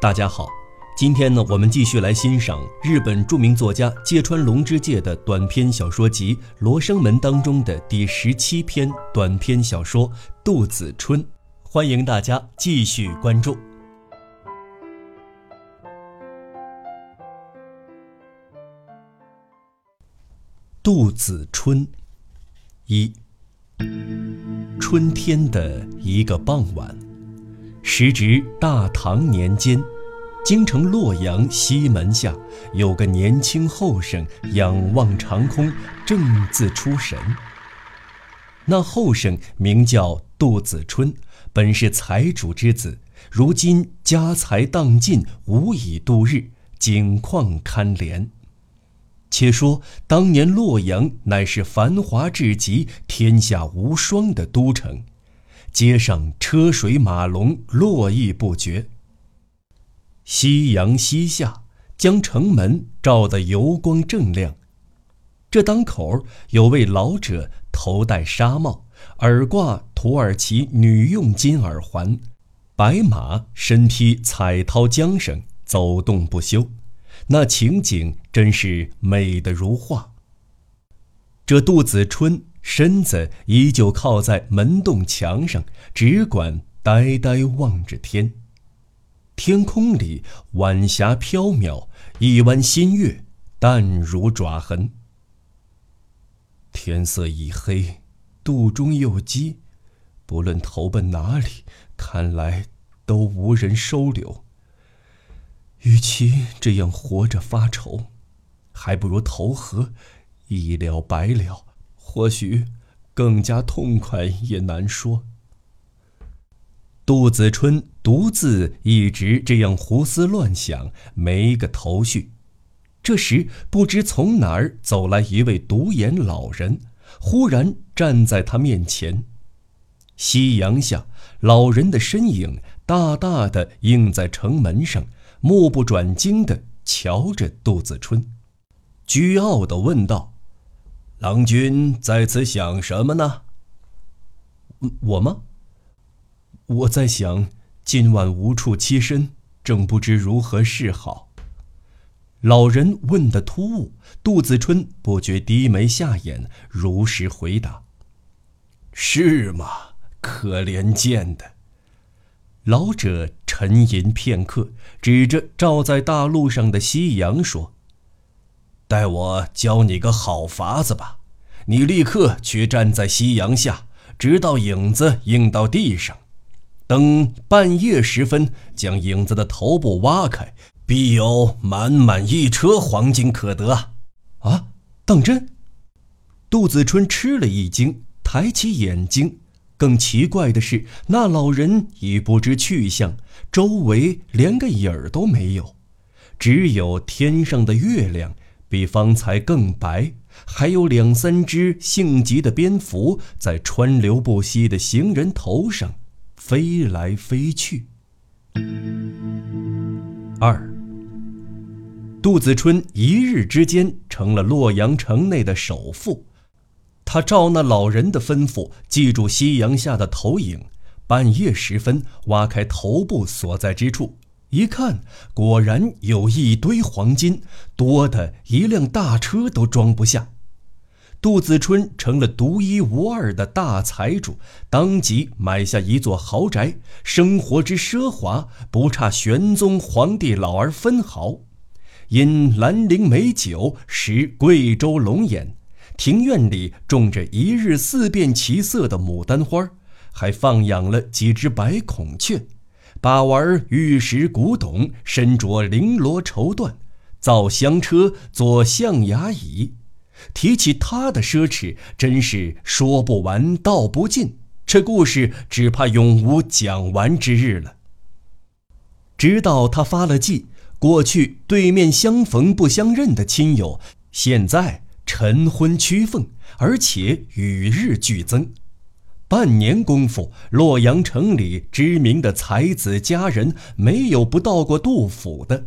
大家好，今天呢，我们继续来欣赏日本著名作家芥川龙之介的短篇小说集《罗生门》当中的第十七篇短篇小说《杜子春》，欢迎大家继续关注。杜子春，一，春天的一个傍晚。时值大唐年间，京城洛阳西门下有个年轻后生，仰望长空，正自出神。那后生名叫杜子春，本是财主之子，如今家财荡尽，无以度日，景况堪怜。且说当年洛阳乃是繁华至极、天下无双的都城。街上车水马龙，络绎不绝。夕阳西下，将城门照得油光锃亮。这当口有位老者，头戴纱帽，耳挂土耳其女用金耳环，白马身披彩绦缰绳，走动不休，那情景真是美得如画。这杜子春。身子依旧靠在门洞墙上，只管呆呆望着天。天空里晚霞飘渺，一弯新月淡如爪痕。天色已黑，肚中又饥，不论投奔哪里，看来都无人收留。与其这样活着发愁，还不如投河，一了百了。或许更加痛快也难说。杜子春独自一直这样胡思乱想，没个头绪。这时，不知从哪儿走来一位独眼老人，忽然站在他面前。夕阳下，老人的身影大大的映在城门上，目不转睛的瞧着杜子春，倨傲的问道。郎君在此想什么呢？我吗？我在想，今晚无处栖身，正不知如何是好。老人问的突兀，杜子春不觉低眉下眼，如实回答：“是吗？可怜见的。”老者沉吟片刻，指着照在大路上的夕阳说。待我教你个好法子吧，你立刻去站在夕阳下，直到影子映到地上，等半夜时分，将影子的头部挖开，必有满满一车黄金可得。啊，当真？杜子春吃了一惊，抬起眼睛，更奇怪的是，那老人已不知去向，周围连个影儿都没有，只有天上的月亮。比方才更白，还有两三只性急的蝙蝠在川流不息的行人头上飞来飞去。二，杜子春一日之间成了洛阳城内的首富，他照那老人的吩咐，记住夕阳下的投影，半夜时分挖开头部所在之处。一看，果然有一堆黄金，多的一辆大车都装不下。杜子春成了独一无二的大财主，当即买下一座豪宅，生活之奢华不差玄宗皇帝老儿分毫。饮兰陵美酒，食贵州龙眼，庭院里种着一日四变其色的牡丹花，还放养了几只白孔雀。把玩玉石古董，身着绫罗绸缎，造香车，坐象牙椅。提起他的奢侈，真是说不完，道不尽。这故事只怕永无讲完之日了。直到他发了迹，过去对面相逢不相认的亲友，现在晨昏趋奉，而且与日俱增。半年功夫，洛阳城里知名的才子佳人没有不到过杜甫的。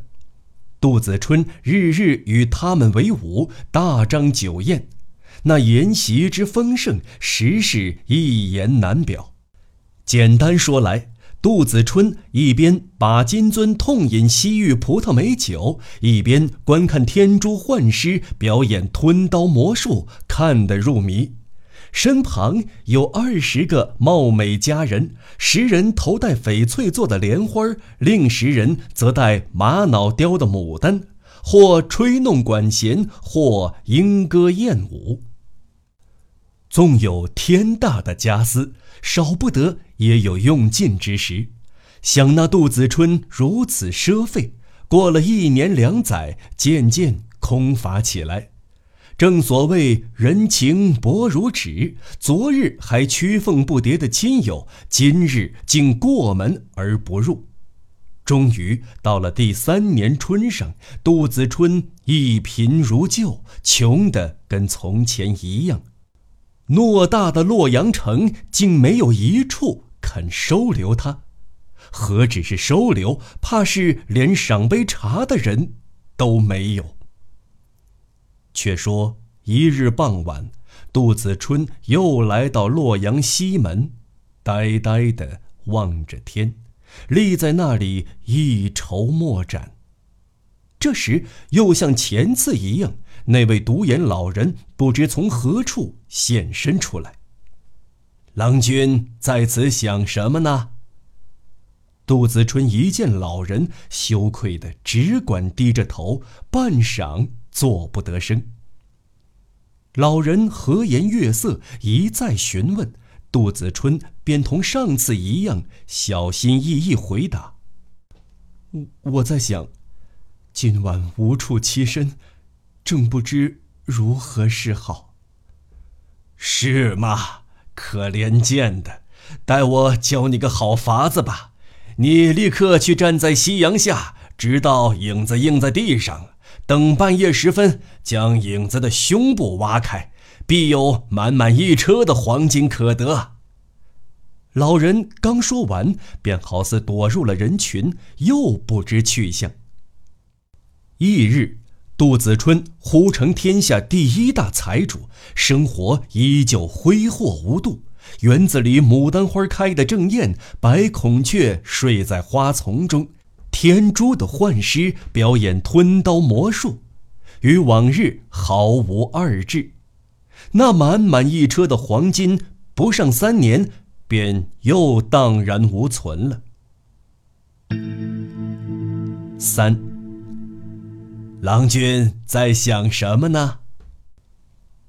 杜子春日日与他们为伍，大张酒宴，那筵席之丰盛，实是一言难表。简单说来，杜子春一边把金樽痛饮西域葡萄美酒，一边观看天珠幻师表演吞刀魔术，看得入迷。身旁有二十个貌美佳人，十人头戴翡翠做的莲花，另十人则戴玛瑙雕的牡丹，或吹弄管弦，或莺歌燕舞。纵有天大的家私，少不得也有用尽之时。想那杜子春如此奢费，过了一年两载，渐渐空乏起来。正所谓人情薄如纸，昨日还屈奉不迭的亲友，今日竟过门而不入。终于到了第三年春上，杜子春一贫如旧，穷得跟从前一样。偌大的洛阳城，竟没有一处肯收留他。何止是收留，怕是连赏杯茶的人都没有。却说一日傍晚，杜子春又来到洛阳西门，呆呆地望着天，立在那里一筹莫展。这时，又像前次一样。那位独眼老人不知从何处现身出来。郎君在此想什么呢？杜子春一见老人，羞愧的只管低着头，半晌做不得声。老人和颜悦色，一再询问，杜子春便同上次一样，小心翼翼回答：“我我在想，今晚无处栖身。”正不知如何是好。是吗？可怜见的，待我教你个好法子吧。你立刻去站在夕阳下，直到影子映在地上，等半夜时分，将影子的胸部挖开，必有满满一车的黄金可得。老人刚说完，便好似躲入了人群，又不知去向。翌日。杜子春呼成天下第一大财主，生活依旧挥霍无度。园子里牡丹花开得正艳，白孔雀睡在花丛中，天珠的幻师表演吞刀魔术，与往日毫无二致。那满满一车的黄金，不上三年，便又荡然无存了。三。郎君在想什么呢？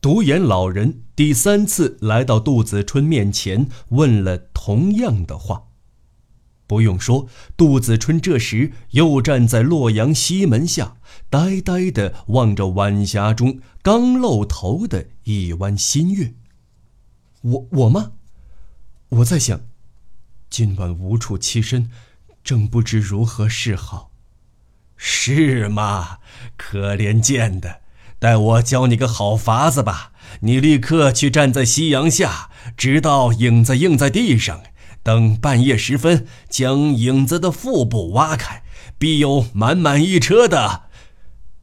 独眼老人第三次来到杜子春面前，问了同样的话。不用说，杜子春这时又站在洛阳西门下，呆呆地望着晚霞中刚露头的一弯新月。我我吗？我在想，今晚无处栖身，正不知如何是好。是吗？可怜见的，待我教你个好法子吧。你立刻去站在夕阳下，直到影子映在地上，等半夜时分，将影子的腹部挖开，必有满满一车的。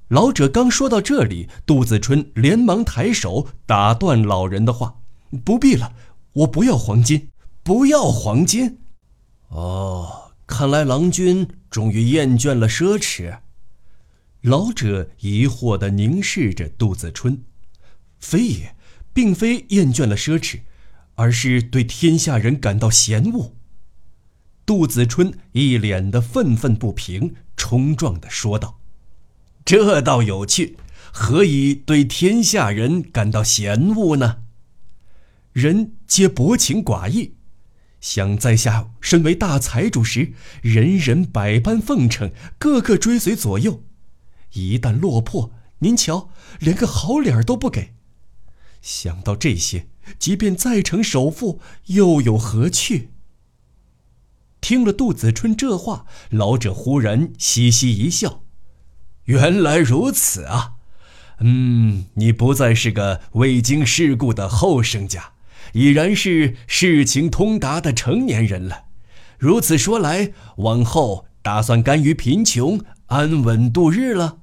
老者刚说到这里，杜子春连忙抬手打断老人的话：“不必了，我不要黄金，不要黄金。”哦。看来郎君终于厌倦了奢侈。老者疑惑地凝视着杜子春，非也，并非厌倦了奢侈，而是对天下人感到嫌恶。杜子春一脸的愤愤不平，冲撞地说道：“这倒有趣，何以对天下人感到嫌恶呢？人皆薄情寡义。”想在下身为大财主时，人人百般奉承，个个追随左右；一旦落魄，您瞧，连个好脸都不给。想到这些，即便再成首富，又有何趣？听了杜子春这话，老者忽然嘻嘻一笑：“原来如此啊！嗯，你不再是个未经世故的后生家。”已然是事情通达的成年人了，如此说来，往后打算甘于贫穷，安稳度日了。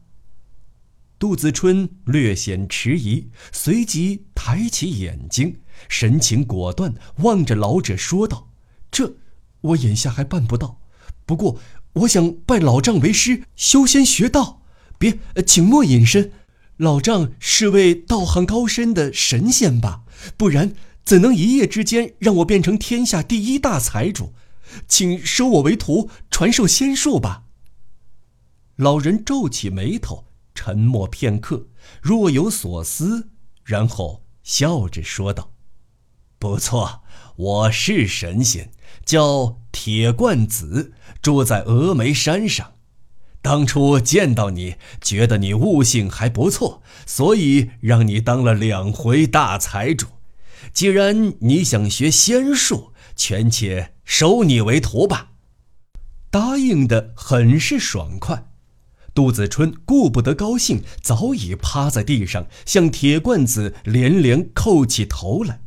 杜子春略显迟疑，随即抬起眼睛，神情果断，望着老者说道：“这，我眼下还办不到。不过，我想拜老丈为师，修仙学道。别，请莫隐身。老丈是位道行高深的神仙吧？不然怎能一夜之间让我变成天下第一大财主？请收我为徒，传授仙术吧。老人皱起眉头，沉默片刻，若有所思，然后笑着说道：“不错，我是神仙，叫铁罐子，住在峨眉山上。”当初见到你，觉得你悟性还不错，所以让你当了两回大财主。既然你想学仙术，权且收你为徒吧。答应的很是爽快。杜子春顾不得高兴，早已趴在地上，向铁罐子连连叩起头来。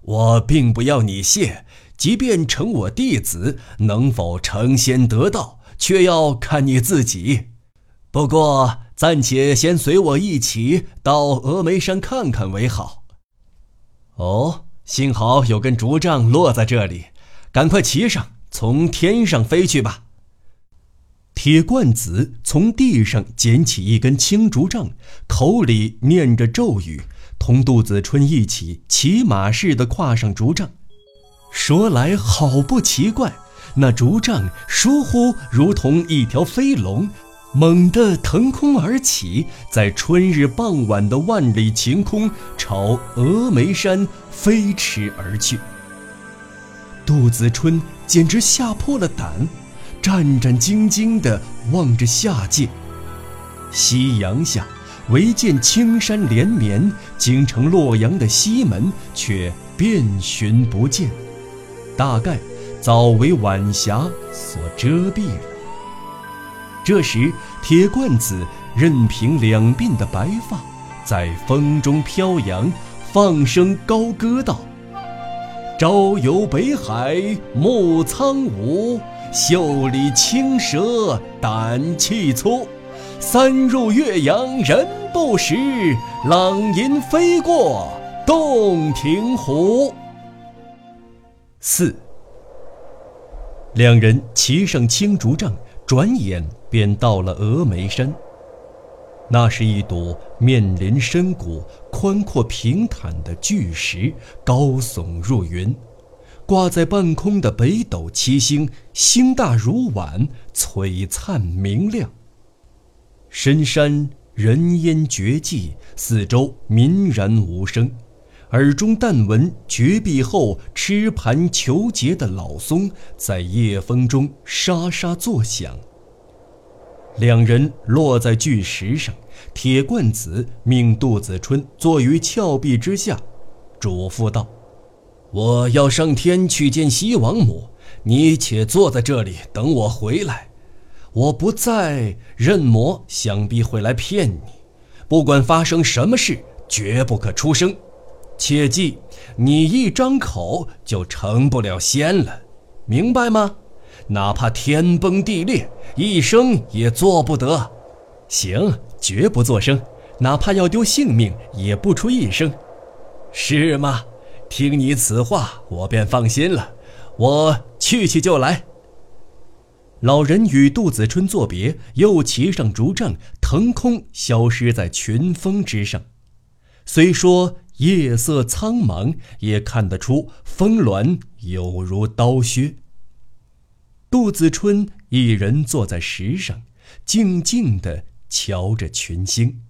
我并不要你谢，即便成我弟子，能否成仙得道？却要看你自己，不过暂且先随我一起到峨眉山看看为好。哦，幸好有根竹杖落在这里，赶快骑上，从天上飞去吧。铁罐子从地上捡起一根青竹杖，口里念着咒语，同杜子春一起骑马似的跨上竹杖。说来好不奇怪。那竹杖倏忽如同一条飞龙，猛地腾空而起，在春日傍晚的万里晴空，朝峨眉山飞驰而去。杜子春简直吓破了胆，战战兢兢地望着下界。夕阳下，唯见青山连绵，京城洛阳的西门却遍寻不见。大概。早为晚霞所遮蔽了。这时，铁罐子任凭两鬓的白发在风中飘扬，放声高歌道：“朝游北海暮苍梧，袖里青蛇胆气粗。三入岳阳人不识，朗吟飞过洞庭湖。”四。两人骑上青竹杖，转眼便到了峨眉山。那是一堵面临深谷、宽阔平坦的巨石，高耸入云。挂在半空的北斗七星，星大如碗，璀璨明亮。深山人烟绝迹，四周民然无声。耳中但闻绝壁后吃盘求节的老松在夜风中沙沙作响。两人落在巨石上，铁罐子命杜子春坐于峭壁之下，嘱咐道：“我要上天去见西王母，你且坐在这里等我回来。我不在，任魔想必会来骗你。不管发生什么事，绝不可出声。”切记，你一张口就成不了仙了，明白吗？哪怕天崩地裂，一声也做不得。行，绝不作声，哪怕要丢性命，也不出一声，是吗？听你此话，我便放心了。我去去就来。老人与杜子春作别，又骑上竹杖，腾空消失在群峰之上。虽说。夜色苍茫，也看得出峰峦有如刀削。杜子春一人坐在石上，静静地瞧着群星。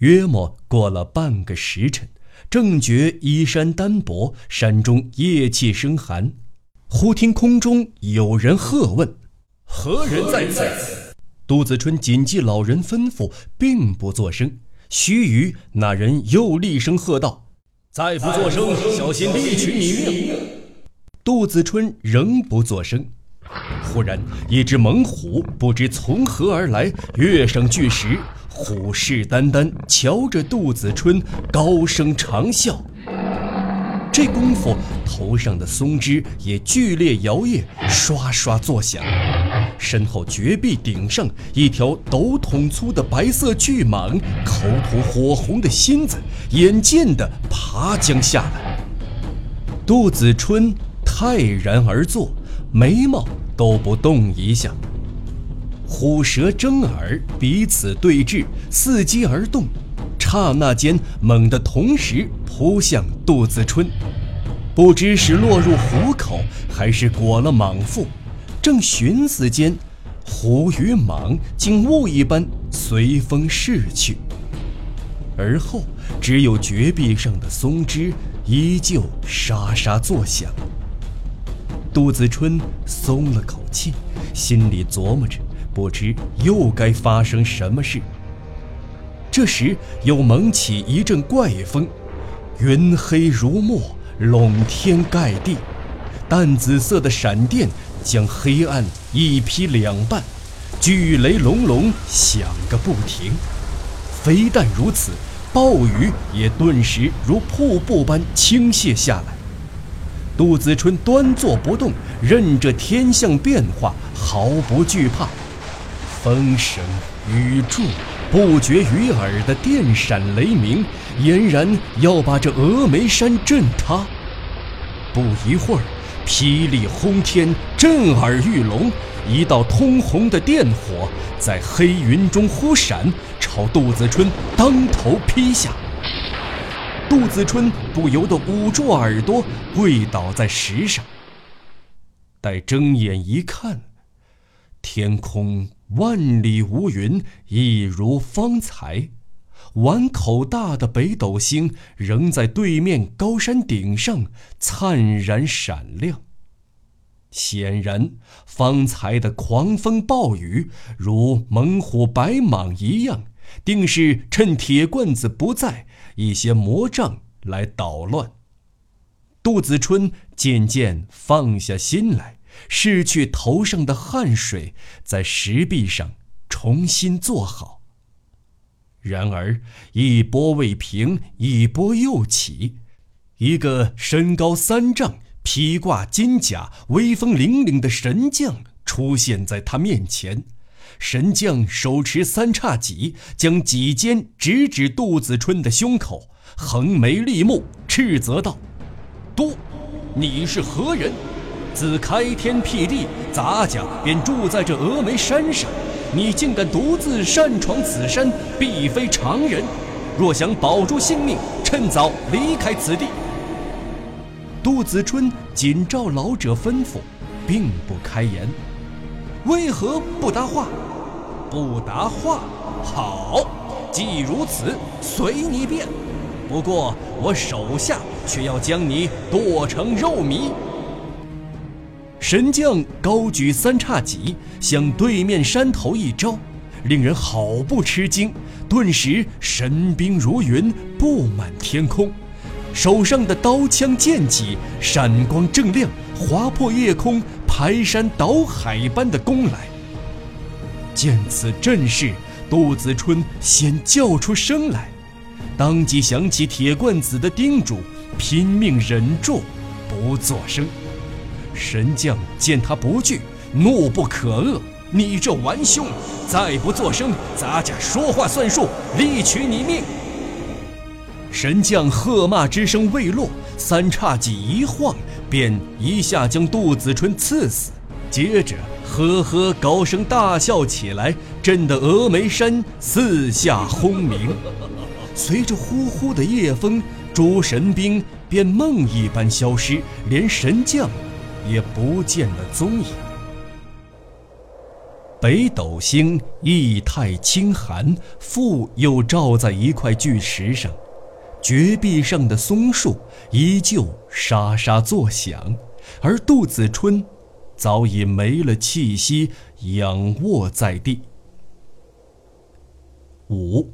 约莫过了半个时辰，正觉衣衫单薄，山中夜气生寒，忽听空中有人喝问：“何人在此？”杜子春谨记老人吩咐，并不作声。须臾，那人又厉声喝道：“再不作声，小心力取你命！”杜子春仍不作声。忽然，一只猛虎不知从何而来，跃上巨石，虎视眈眈，瞧着杜子春，高声长啸。这功夫，头上的松枝也剧烈摇曳，刷刷作响。身后绝壁顶上，一条斗桶粗的白色巨蟒，口吐火红的芯子，眼见的爬将下来。杜子春泰然而坐，眉毛都不动一下。虎蛇争耳，彼此对峙，伺机而动，刹那间猛地同时扑向杜子春，不知是落入虎口，还是裹了蟒腹。正寻思间，虎与蟒竟雾一般随风逝去，而后只有绝壁上的松枝依旧沙沙作响。杜子春松了口气，心里琢磨着。不知又该发生什么事。这时又猛起一阵怪风，云黑如墨，笼天盖地，淡紫色的闪电将黑暗一劈两半，巨雷隆隆响个不停。非但如此，暴雨也顿时如瀑布般倾泻下来。杜子春端坐不动，任着天象变化，毫不惧怕。风声、雨柱、不绝于耳的电闪雷鸣，俨然要把这峨眉山震塌。不一会儿，霹雳轰天，震耳欲聋，一道通红的电火在黑云中忽闪，朝杜子春当头劈下。杜子春不由得捂住耳朵，跪倒在石上。待睁眼一看，天空。万里无云，一如方才。碗口大的北斗星仍在对面高山顶上灿然闪亮。显然，方才的狂风暴雨如猛虎白蟒一样，定是趁铁棍子不在，一些魔障来捣乱。杜子春渐渐放下心来。拭去头上的汗水，在石壁上重新坐好。然而一波未平，一波又起。一个身高三丈、披挂金甲、威风凛凛的神将出现在他面前。神将手持三叉戟，将戟尖直指杜子春的胸口，横眉立目，斥责道：“都，你是何人？”自开天辟地，咱家便住在这峨眉山上。你竟敢独自擅闯此山，必非常人。若想保住性命，趁早离开此地。杜子春谨照老者吩咐，并不开言。为何不答话？不答话，好，既如此，随你便。不过我手下却要将你剁成肉糜。神将高举三叉戟，向对面山头一招，令人好不吃惊。顿时神兵如云，布满天空，手上的刀枪剑戟闪光正亮，划破夜空，排山倒海般的攻来。见此阵势，杜子春先叫出声来，当即想起铁罐子的叮嘱，拼命忍住，不作声。神将见他不惧，怒不可遏：“你这顽兄，再不作声，咱家说话算数，力取你命！”神将喝骂之声未落，三叉戟一晃，便一下将杜子春刺死。接着呵呵高声大笑起来，震得峨眉山四下轰鸣。随着呼呼的夜风，诸神兵便梦一般消失，连神将。也不见了踪影。北斗星意态清寒，复又照在一块巨石上，绝壁上的松树依旧沙沙作响，而杜子春早已没了气息，仰卧在地。五。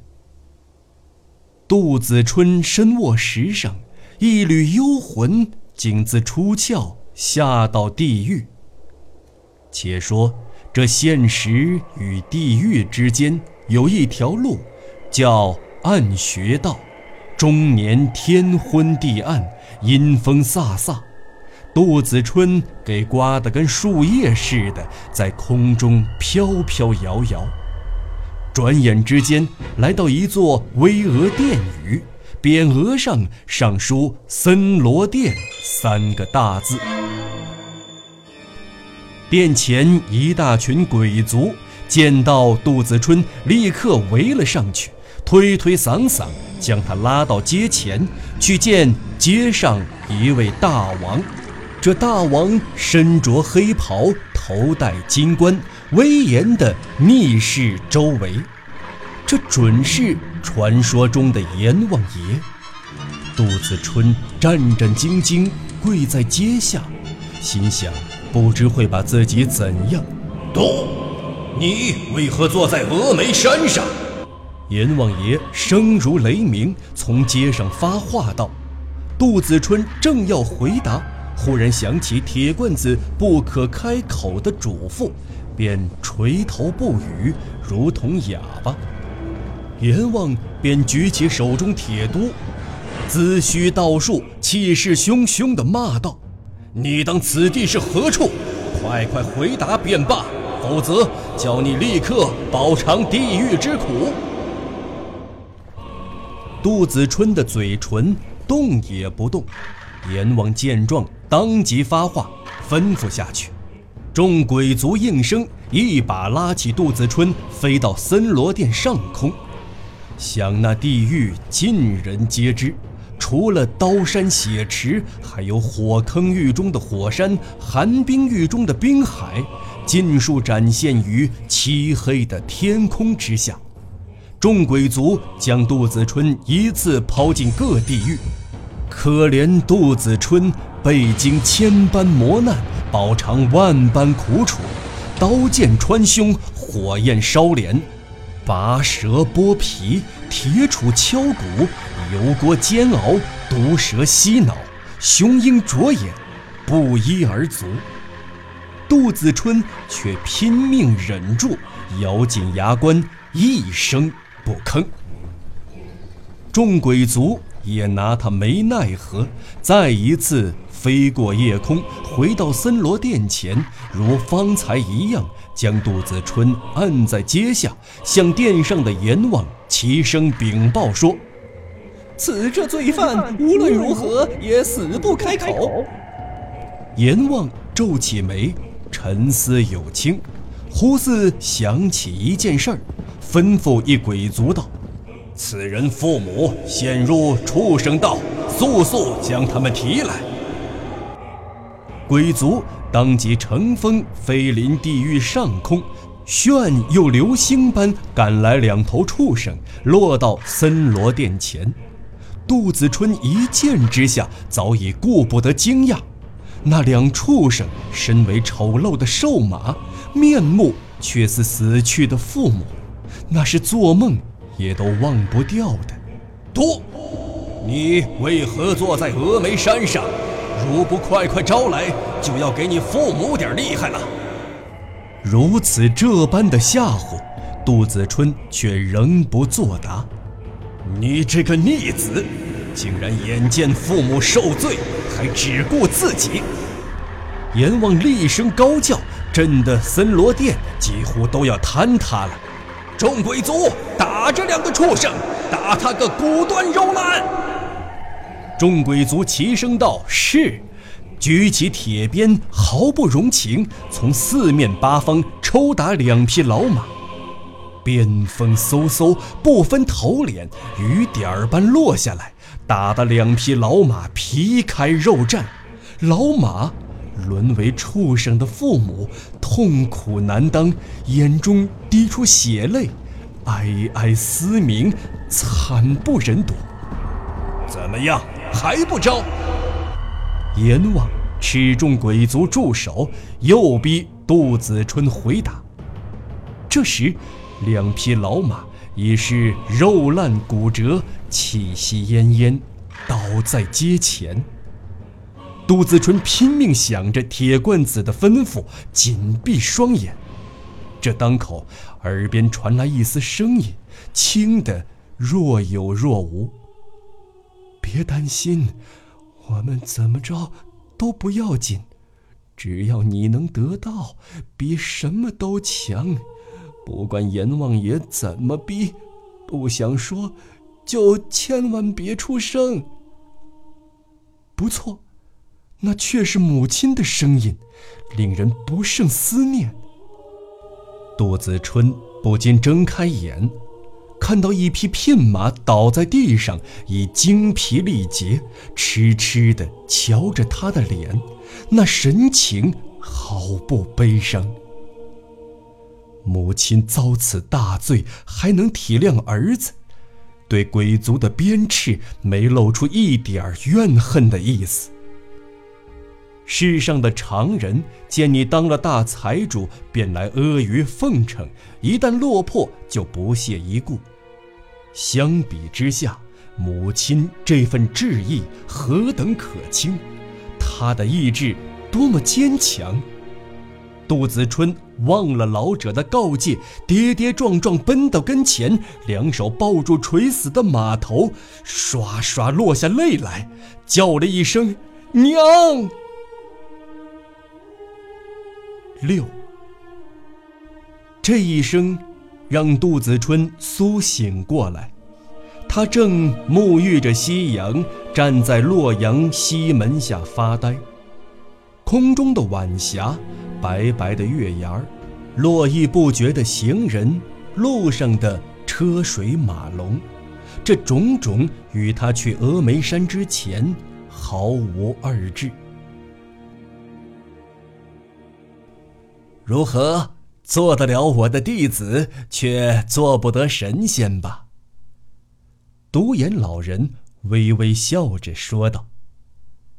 杜子春身卧石上，一缕幽魂竟自出窍。下到地狱。且说这现实与地狱之间有一条路，叫暗穴道，终年天昏地暗，阴风飒飒，杜子春给刮得跟树叶似的，在空中飘飘摇摇。转眼之间来到一座巍峨殿宇，匾额上上书“森罗殿”三个大字。殿前一大群鬼卒见到杜子春，立刻围了上去，推推搡搡，将他拉到街前去见街上一位大王。这大王身着黑袍，头戴金冠，威严地密视周围。这准是传说中的阎王爷。杜子春战战兢兢跪在阶下，心想：不知会把自己怎样。杜，你为何坐在峨眉山上？阎王爷声如雷鸣，从街上发话道。杜子春正要回答，忽然想起铁罐子不可开口的嘱咐，便垂头不语，如同哑巴。阎王便举起手中铁刀，自虚道术，气势汹汹地骂道：“你当此地是何处？快快回答便罢，否则叫你立刻饱尝地狱之苦。”杜子春的嘴唇动也不动。阎王见状，当即发话，吩咐下去。众鬼卒应声，一把拉起杜子春，飞到森罗殿上空。想那地狱，尽人皆知，除了刀山血池，还有火坑狱中的火山，寒冰狱中的冰海，尽数展现于漆黑的天空之下。众鬼卒将杜子春一次抛进各地狱，可怜杜子春被经千般磨难，饱尝万般苦楚，刀剑穿胸，火焰烧脸。拔舌剥皮，铁杵敲骨，油锅煎熬，毒蛇吸脑，雄鹰啄眼，不一而足。杜子春却拼命忍住，咬紧牙关，一声不吭。众鬼卒也拿他没奈何，再一次飞过夜空，回到森罗殿前，如方才一样。将杜子春按在阶下，向殿上的阎王齐声禀报说：“此这罪犯无论如何也死不开口。”阎王皱起眉，沉思有轻，忽似想起一件事儿，吩咐一鬼卒道：“此人父母陷入畜生道，速速将他们提来。”鬼卒。当即乘风飞临地狱上空，炫又流星般赶来两头畜生，落到森罗殿前。杜子春一见之下，早已顾不得惊讶。那两畜生身为丑陋的瘦马，面目却似死去的父母，那是做梦也都忘不掉的。杜，你为何坐在峨眉山上？如不快快招来，就要给你父母点厉害了。如此这般的吓唬，杜子春却仍不作答。你这个逆子，竟然眼见父母受罪，还只顾自己！阎王厉声高叫，震得森罗殿几乎都要坍塌了。众鬼卒，打这两个畜生，打他个骨断肉烂！众鬼卒齐声道：“是！”举起铁鞭，毫不容情，从四面八方抽打两匹老马。鞭锋嗖嗖，不分头脸，雨点儿般落下来，打得两匹老马皮开肉绽。老马沦为畜生的父母，痛苦难当，眼中滴出血泪，哀哀嘶鸣，惨不忍睹。怎么样？还不招？阎王持众鬼卒驻手，又逼杜子春回答。这时，两匹老马已是肉烂骨折，气息奄奄，倒在阶前。杜子春拼命想着铁罐子的吩咐，紧闭双眼。这当口，耳边传来一丝声音，轻的若有若无。别担心，我们怎么着都不要紧，只要你能得到，比什么都强。不管阎王爷怎么逼，不想说，就千万别出声。不错，那却是母亲的声音，令人不胜思念。杜子春不禁睁开眼，看到一匹片马倒在地上，已精疲力竭，痴痴地瞧着他的脸，那神情好不悲伤。母亲遭此大罪，还能体谅儿子，对鬼族的鞭笞没露出一点怨恨的意思。世上的常人见你当了大财主，便来阿谀奉承；一旦落魄，就不屑一顾。相比之下，母亲这份志意何等可亲，她的意志多么坚强。杜子春忘了老者的告诫，跌跌撞撞奔到跟前，两手抱住垂死的马头，唰唰落下泪来，叫了一声“娘”。六，这一声让杜子春苏醒过来，他正沐浴着夕阳，站在洛阳西门下发呆。空中的晚霞，白白的月牙儿，络绎不绝的行人，路上的车水马龙，这种种与他去峨眉山之前毫无二致。如何做得了我的弟子，却做不得神仙吧？独眼老人微微笑着说道：“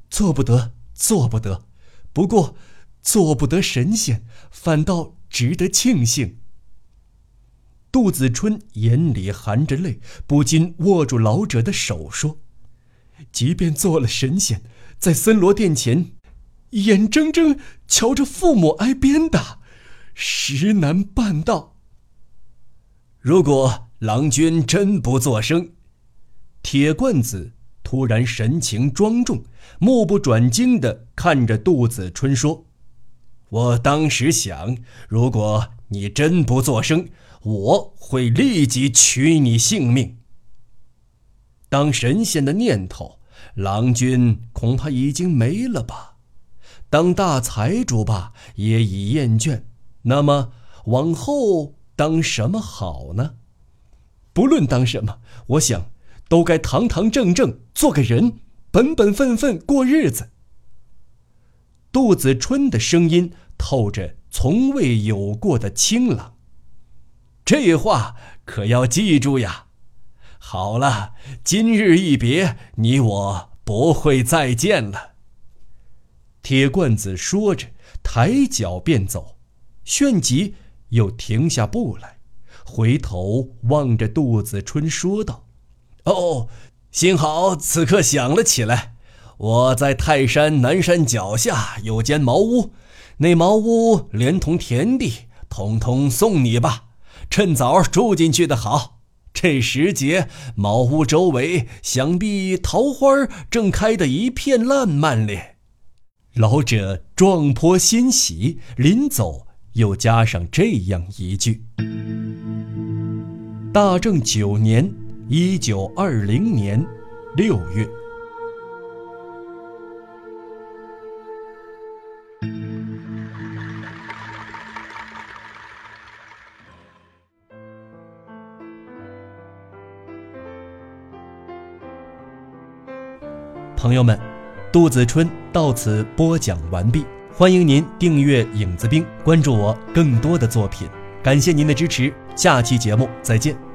做不得，做不得。不过，做不得神仙，反倒值得庆幸。”杜子春眼里含着泪，不禁握住老者的手说：“即便做了神仙，在森罗殿前，眼睁睁瞧着父母挨鞭打。”实难办到。如果郎君真不作声，铁罐子突然神情庄重，目不转睛地看着杜子春说：“我当时想，如果你真不作声，我会立即取你性命。当神仙的念头，郎君恐怕已经没了吧？当大财主吧，也已厌倦。”那么往后当什么好呢？不论当什么，我想都该堂堂正正做个人，本本分分过日子。杜子春的声音透着从未有过的清朗。这话可要记住呀！好了，今日一别，你我不会再见了。铁罐子说着，抬脚便走。旋即又停下步来，回头望着杜子春说道：“哦，幸好此刻想了起来。我在泰山南山脚下有间茅屋，那茅屋连同田地，统统送你吧。趁早住进去的好。这时节，茅屋周围想必桃花正开得一片烂漫咧。”老者壮颇欣喜，临走。又加上这样一句：“大正九年，一九二零年六月。”朋友们，杜子春到此播讲完毕。欢迎您订阅影子兵，关注我更多的作品。感谢您的支持，下期节目再见。